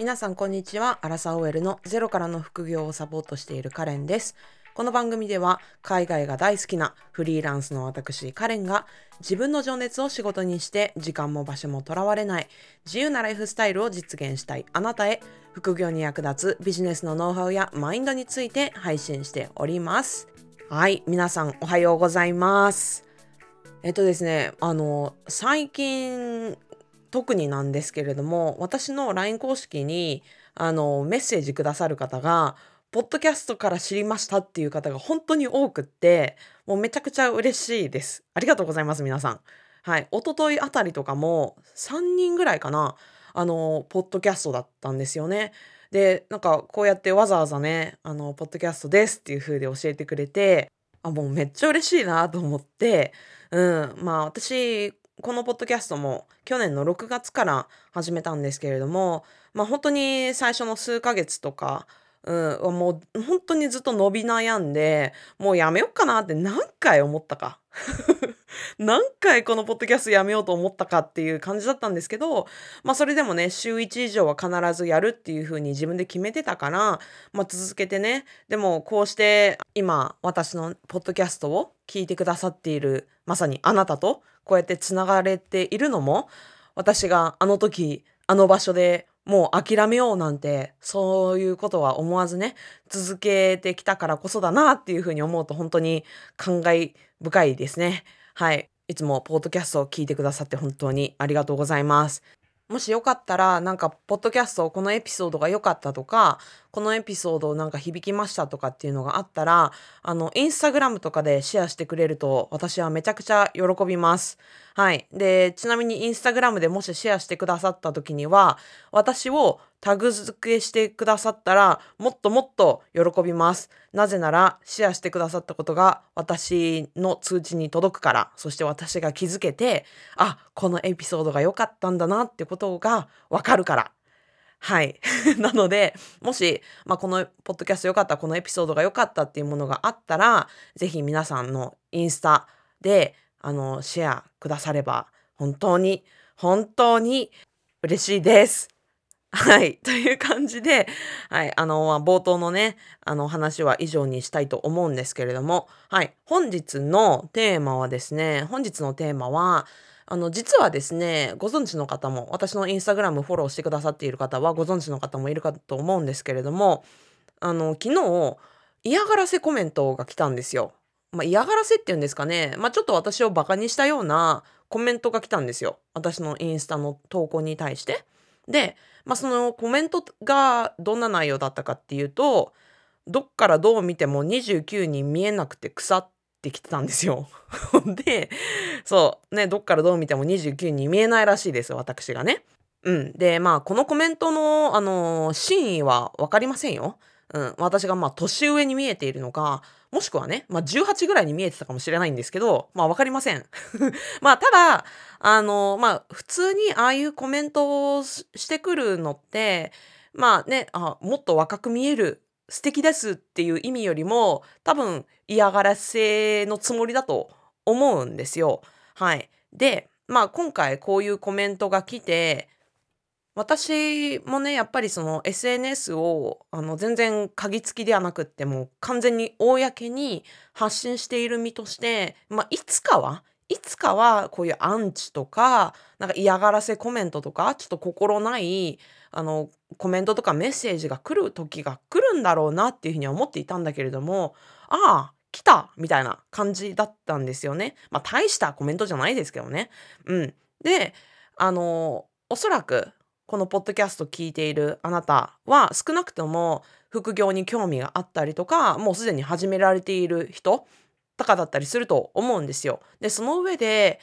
皆さんこんにちは。アラサー OL のゼロからの副業をサポートしているカレンです。この番組では海外が大好きなフリーランスの私カレンが自分の情熱を仕事にして時間も場所もとらわれない自由なライフスタイルを実現したいあなたへ副業に役立つビジネスのノウハウやマインドについて配信しております。はい、皆さんおはようございます。えっとですね、あの最近特になんですけれども私の LINE 公式にあのメッセージくださる方がポッドキャストから知りましたっていう方が本当に多くってもうめちゃくちゃ嬉しいです。ありがとうございます皆さん。はい。一昨日あたりとかも3人ぐらいかなあのポッドキャストだったんですよね。でなんかこうやってわざわざねあのポッドキャストですっていう風で教えてくれてあもうめっちゃ嬉しいなと思ってうん。まあ私このポッドキャストも去年の6月から始めたんですけれども、まあ本当に最初の数ヶ月とか、うん、もう本当にずっと伸び悩んで、もうやめようかなって何回思ったか。何回このポッドキャストやめようと思ったかっていう感じだったんですけど、まあそれでもね、週1以上は必ずやるっていう風に自分で決めてたから、まあ続けてね、でもこうして今私のポッドキャストを聞いてくださっているまさにあなたとこうやってつながれているのも私があの時あの場所でもう諦めようなんてそういうことは思わずね続けてきたからこそだなっていうふうに思うと本当に感慨深いですね。はい。いつもポッドキャストを聞いてくださって本当にありがとうございます。もしよかったらなんかポッドキャストこのエピソードが良かったとかこのエピソードなんか響きましたとかっていうのがあったらあのインスタグラムとかでシェアしてくれると私はめちゃくちゃ喜びます。はい。でちなみにインスタグラムでもしシェアしてくださった時には私をタグ付けしてくださったらもっともっと喜びます。なぜならシェアしてくださったことが私の通知に届くから。そして私が気づけてあこのエピソードが良かったんだなってことがわかるから。はい。なので、もし、まあ、このポッドキャスト良かった、このエピソードが良かったっていうものがあったら、ぜひ皆さんのインスタで、あの、シェアくだされば、本当に、本当に嬉しいです。はい。という感じで、はい。あの、冒頭のね、あの話は以上にしたいと思うんですけれども、はい。本日のテーマはですね、本日のテーマは、あの、実はですね、ご存知の方も、私のインスタグラムフォローしてくださっている方はご存知の方もいるかと思うんですけれども、あの、昨日、嫌がらせコメントが来たんですよ。まあ、嫌がらせっていうんですかね。まあ、ちょっと私をバカにしたようなコメントが来たんですよ。私のインスタの投稿に対して。で、まあ、そのコメントがどんな内容だったかっていうと、どっからどう見ても29に見えなくて腐ってきてたんですよ。で、そう、ね、どっからどう見ても29に見えないらしいです、私がね。うん。で、まあ、このコメントの、あのー真意はわかりませんよ。うん。私が、まあ、年上に見えているのか、もしくはね、まあ、18ぐらいに見えてたかもしれないんですけど、まあ、わかりません。まあ、ただ、あのーまあ、普通にああいうコメントをししてくるのって、まあね、あ、もっと若く見える、素敵ですっていう意味よりも、多分嫌がらせのつもりだと思うんですよ。はい。で、まあ今回こういうコメントが来て、私もね、やっぱりその SNS をあの全然鍵付きではなくってもう完全に公に発信している身として、まあいつかは、いつかはこういうアンチとか、なんか嫌がらせコメントとか、ちょっと心ないあのコメントとかメッセージが来る時が来るんだろうなっていうふうには思っていたんだけれども、ああ、来たみたいな感じだったんですよね。まあ大したコメントじゃないですけどね。うん。で、あの、おそらくこのポッドキャスト聞いているあなたは少なくとも副業に興味があったりとか、もうすでに始められている人とかだったりすると思うんですよ。で、その上で、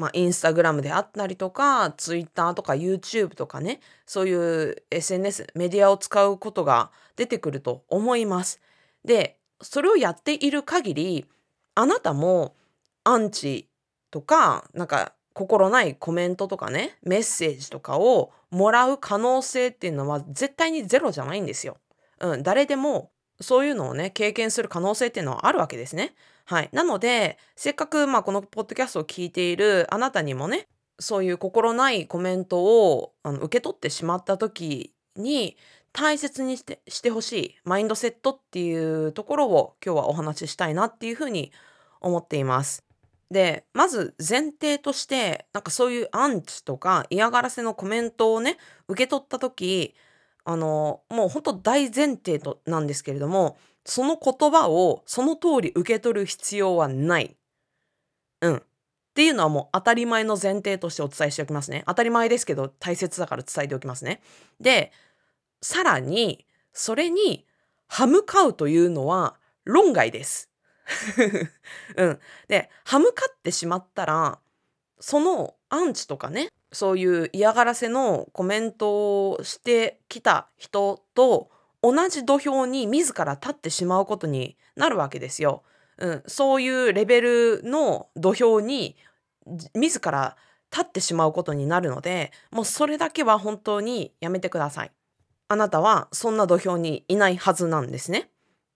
まあ、インスタグラムであったりとか、ツイッターとか YouTube とかね、そういう SNS、メディアを使うことが出てくると思います。で、それをやっている限り、あなたもアンチとか、なんか心ないコメントとかね、メッセージとかをもらう可能性っていうのは絶対にゼロじゃないんですよ。うん、誰でもそういうのをね、経験する可能性っていうのはあるわけですね。はい。なので、せっかく、まあ、このポッドキャストを聞いているあなたにもね、そういう心ないコメントをあの受け取ってしまった時に大切にしてしてほしいマインドセットっていうところを今日はお話ししたいなっていうふうに思っています。で、まず前提として、なんかそういうアンチとか嫌がらせのコメントをね、受け取った時、あの、もうほんと大前提となんですけれども、その言葉をその通り受け取る必要はない。うん。っていうのはもう当たり前の前提としてお伝えしておきますね。当たり前ですけど大切だから伝えておきますね。で、さらに、それに歯向かうというのは論外です。うん。で、歯向かってしまったら、そのアンチとかね、そういう嫌がらせのコメントをしてきた人と同じ土俵に自ら立ってしまうことになるわけですよ。うん、そういうレベルの土俵に自ら立ってしまうことになるのでもうそれだけは本当にやめてください。あなたはそんな土俵にいないはずなんですね。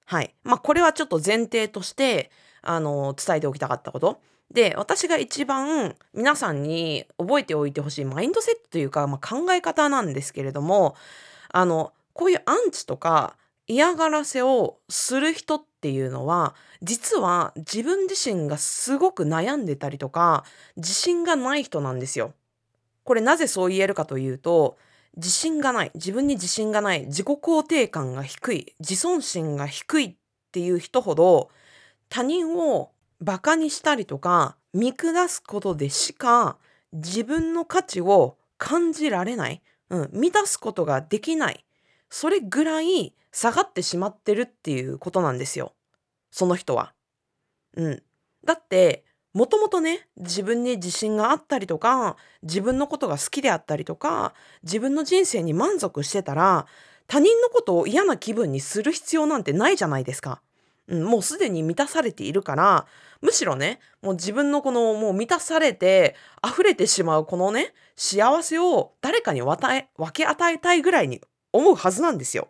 はい。まあこれはちょっと前提としてあの伝えておきたかったこと。で私が一番皆さんに覚えておいてほしいマインドセットというか、まあ、考え方なんですけれどもあのこういうアンチとか嫌がらせをする人っていうのは実は自分自身がすごく悩んでたりとか自信がない人なんですよ。これなぜそう言えるかというと自信がない自分に自信がない自己肯定感が低い自尊心が低いっていう人ほど他人をバカにしたりとか見下すことでしか自分の価値を感じられない、うん、満たすことができないそれぐらい下がってしまってるっていうことなんですよ。その人は。うん。だって、もともとね、自分に自信があったりとか、自分のことが好きであったりとか、自分の人生に満足してたら、他人のことを嫌な気分にする必要なんてないじゃないですか。うん、もうすでに満たされているから、むしろね、もう自分のこのもう満たされて溢れてしまうこのね、幸せを誰かに分け与えたいぐらいに思うはずなんですよ。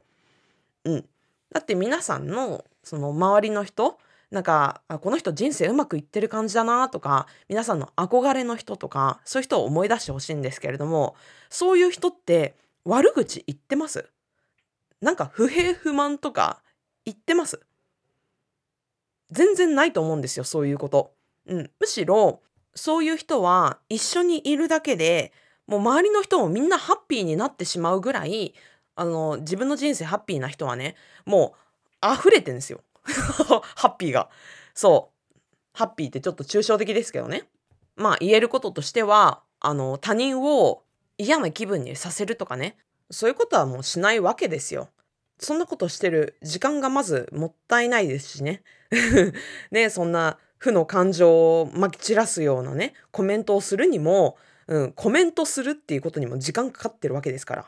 うん。だって皆さんのその周りの人なんかあこの人人生うまくいってる感じだなとか皆さんの憧れの人とかそういう人を思い出してほしいんですけれどもそういう人って悪口言ってますなんか不平不満とか言ってます全然ないと思うんですよそういうこと。うん、むしろそういう人は一緒にいるだけでもう周りの人もみんなハッピーになってしまうぐらいあの、自分の人生ハッピーな人はね、もう溢れてんですよ。ハッピーが。そう。ハッピーってちょっと抽象的ですけどね。まあ言えることとしては、あの、他人を嫌な気分にさせるとかね、そういうことはもうしないわけですよ。そんなことしてる時間がまずもったいないですしね。ね、そんな負の感情をまき散らすようなね、コメントをするにも、うん、コメントするっていうことにも時間かかってるわけですから。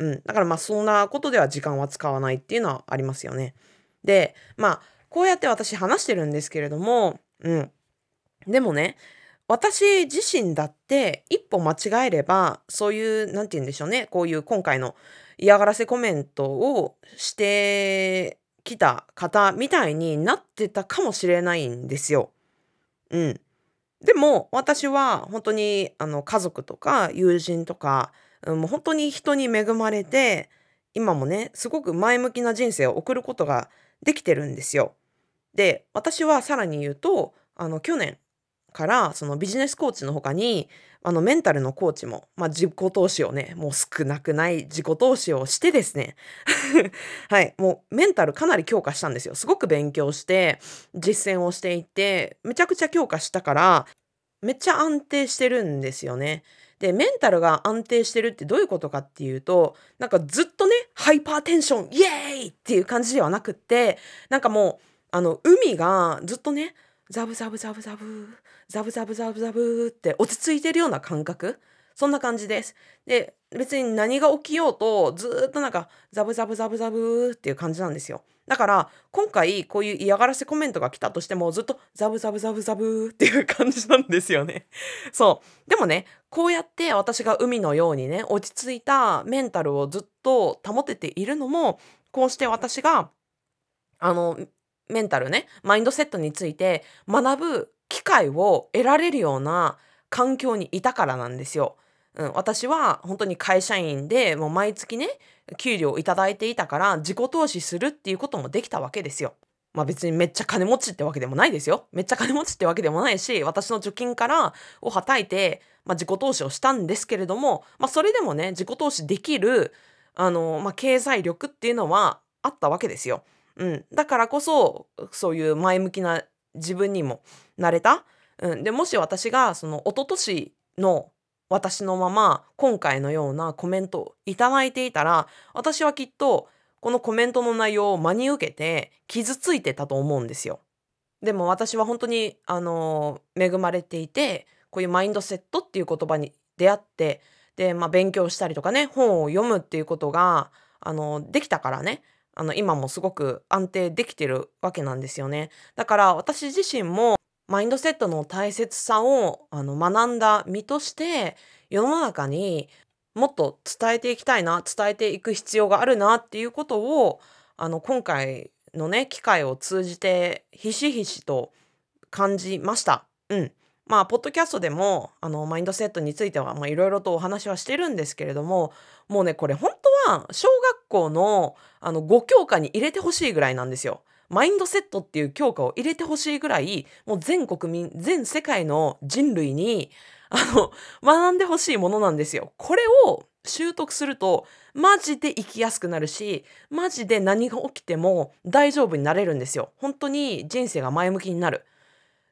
うん。だからまあそんなことでは時間は使わないっていうのはありますよね。で、まあこうやって私話してるんですけれども、うん。でもね、私自身だって一歩間違えれば、そういう、なんて言うんでしょうね、こういう今回の嫌がらせコメントをしてきた方みたいになってたかもしれないんですよ。うん。でも私は本当にあの家族とか友人とかうん、もう本当に人に恵まれて、今もね、すごく前向きな人生を送ることができてるんですよ。で、私はさらに言うと、あの、去年からそのビジネスコーチの他に、あの、メンタルのコーチも、まあ、自己投資をね、もう少なくない自己投資をしてですね、はい、もうメンタルかなり強化したんですよ。すごく勉強して、実践をしていて、めちゃくちゃ強化したから、めっちゃ安定してるんですよね。で、メンタルが安定してるってどういうことかっていうと、なんかずっとね、ハイパーテンション、イエーイっていう感じではなくって、なんかもう、あの、海がずっとね、ザブザブザブザブ、ザブザブザブザブって落ち着いてるような感覚。そんな感じです。で、別に何が起きようと、ずっとなんか、ザブザブザブザブっていう感じなんですよ。だから、今回こういう嫌がらせコメントが来たとしても、ずっとザブザブザブザブっていう感じなんですよね。そう。でもね、こうやって私が海のようにね、落ち着いたメンタルをずっと保てているのも、こうして私が、あの、メンタルね、マインドセットについて学ぶ機会を得られるような環境にいたからなんですよ。うん、私は本当に会社員でもう毎月ね給料をいただいていたから自己投資するっていうこともできたわけですよ。まあ別にめっちゃ金持ちってわけでもないですよ。めっちゃ金持ちってわけでもないし、私の貯金からをはたいて、まあ自己投資をしたんですけれども、まあそれでもね、自己投資できる、あの、まあ経済力っていうのはあったわけですよ。うん。だからこそ、そういう前向きな自分にもなれた。うん。で、もし私がその一昨年の私のまま今回のようなコメントをいただいていたら、私はきっとこのコメントの内容を真に受けて傷ついてたと思うんですよ。でも私は本当にあの恵まれていてこういうマインドセットっていう言葉に出会ってで、まあ、勉強したりとかね本を読むっていうことがあのできたからねあの今もすごく安定できてるわけなんですよね。だから私自身もマインドセットの大切さをあの学んだ身として世の中にもっと伝えていきたいな伝えていく必要があるなっていうことをあの今回のね機会を通じてひしひしと感じました。うん。まあ、ポッドキャストでも、あの、マインドセットについては、いろいろとお話はしてるんですけれども、もうね、これ本当は、小学校の、あの、5教科に入れてほしいぐらいなんですよ。マインドセットっていう教科を入れてほしいぐらい、もう全国民、全世界の人類に、あの、学んでほしいものなんですよ。これを習得すると、マジで生きやすくなるし、マジで何が起きても大丈夫になれるんですよ。本当に人生が前向きになる。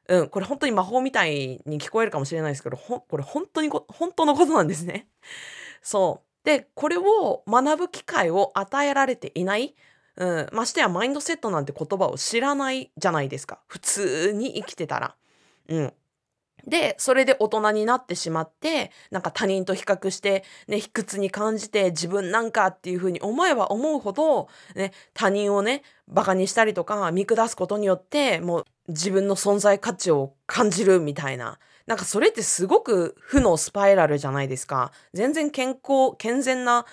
うん、これ本当に魔法みたいに聞こえるかもしれないですけど、ほこれ本当に本当のことなんですね。そう。で、これを学ぶ機会を与えられていない。うん、ましてやマインドセットなんて言葉を知らないじゃないですか。普通に生きてたら。うん。で、それで大人になってしまって、なんか他人と比較して、ね、卑屈に感じて自分なんかっていうふうに思えば思うほど、ね、他人をね、馬鹿にしたりとか見下すことによって、もう自分の存在価値を感じるみたいな。なんかそれってすごく負のスパイラルじゃないですか。全然健康、健全な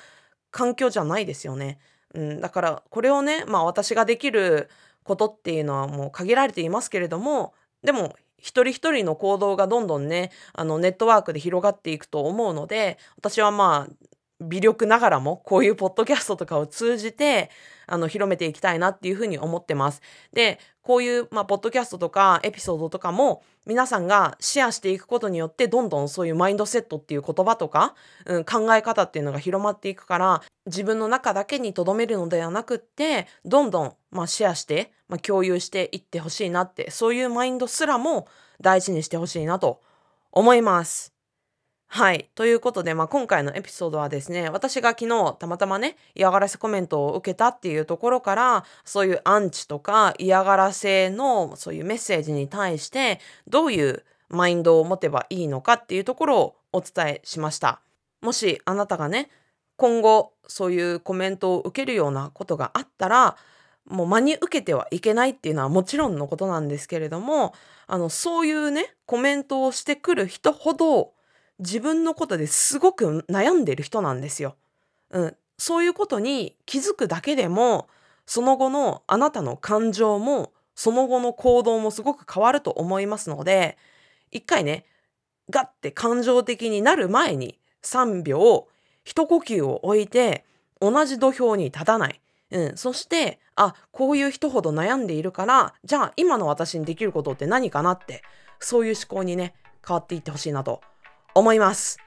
環境じゃないですよね。うん、だからこれをね、まあ私ができることっていうのはもう限られていますけれども、でも一人一人の行動がどんどんね、あのネットワークで広がっていくと思うので、私はまあ、微力ながらもこういうポッドキャストとかを通じてあの広めていきたいなっていうふうに思ってます。でこういう、まあ、ポッドキャストとかエピソードとかも皆さんがシェアしていくことによってどんどんそういうマインドセットっていう言葉とか、うん、考え方っていうのが広まっていくから自分の中だけに留めるのではなくってどんどん、まあ、シェアして、まあ、共有していってほしいなってそういうマインドすらも大事にしてほしいなと思います。はい。ということで、まあ、今回のエピソードはですね、私が昨日たまたまね、嫌がらせコメントを受けたっていうところから、そういうアンチとか嫌がらせのそういうメッセージに対して、どういうマインドを持てばいいのかっていうところをお伝えしました。もしあなたがね、今後そういうコメントを受けるようなことがあったら、もう真に受けてはいけないっていうのはもちろんのことなんですけれども、あの、そういうね、コメントをしてくる人ほど、自分のことですごく悩んでる人なんですよ。うん、そういうことに気づくだけでもその後のあなたの感情もその後の行動もすごく変わると思いますので一回ねガッて感情的になる前に3秒一呼吸を置いて同じ土俵に立たない。うん、そしてあこういう人ほど悩んでいるからじゃあ今の私にできることって何かなってそういう思考にね変わっていってほしいなと思います。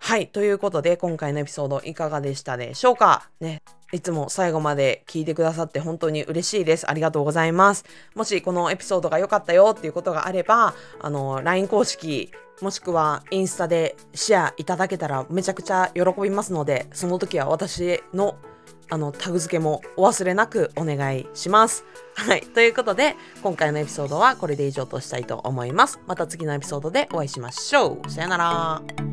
はい。ということで、今回のエピソードいかがでしたでしょうか？ね。いつも最後まで聞いてくださって本当に嬉しいです。ありがとうございます。もしこのエピソードが良かったよっていうことがあれば、あの、LINE 公式、もしくはインスタでシェアいただけたらめちゃくちゃ喜びますので、その時は私のあの、タグ付けもお忘れなくお願いします。はい。ということで、今回のエピソードはこれで以上としたいと思います。また次のエピソードでお会いしましょう。さよなら。